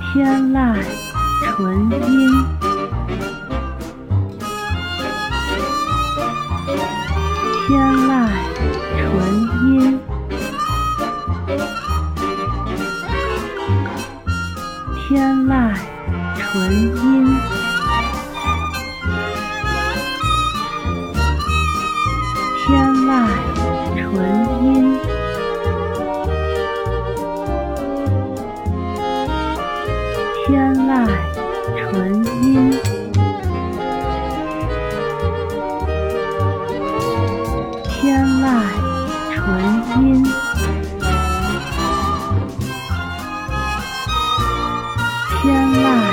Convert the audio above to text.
天籁纯音，天籁纯音，天籁纯音，天籁纯天籁纯音天籁纯音天籁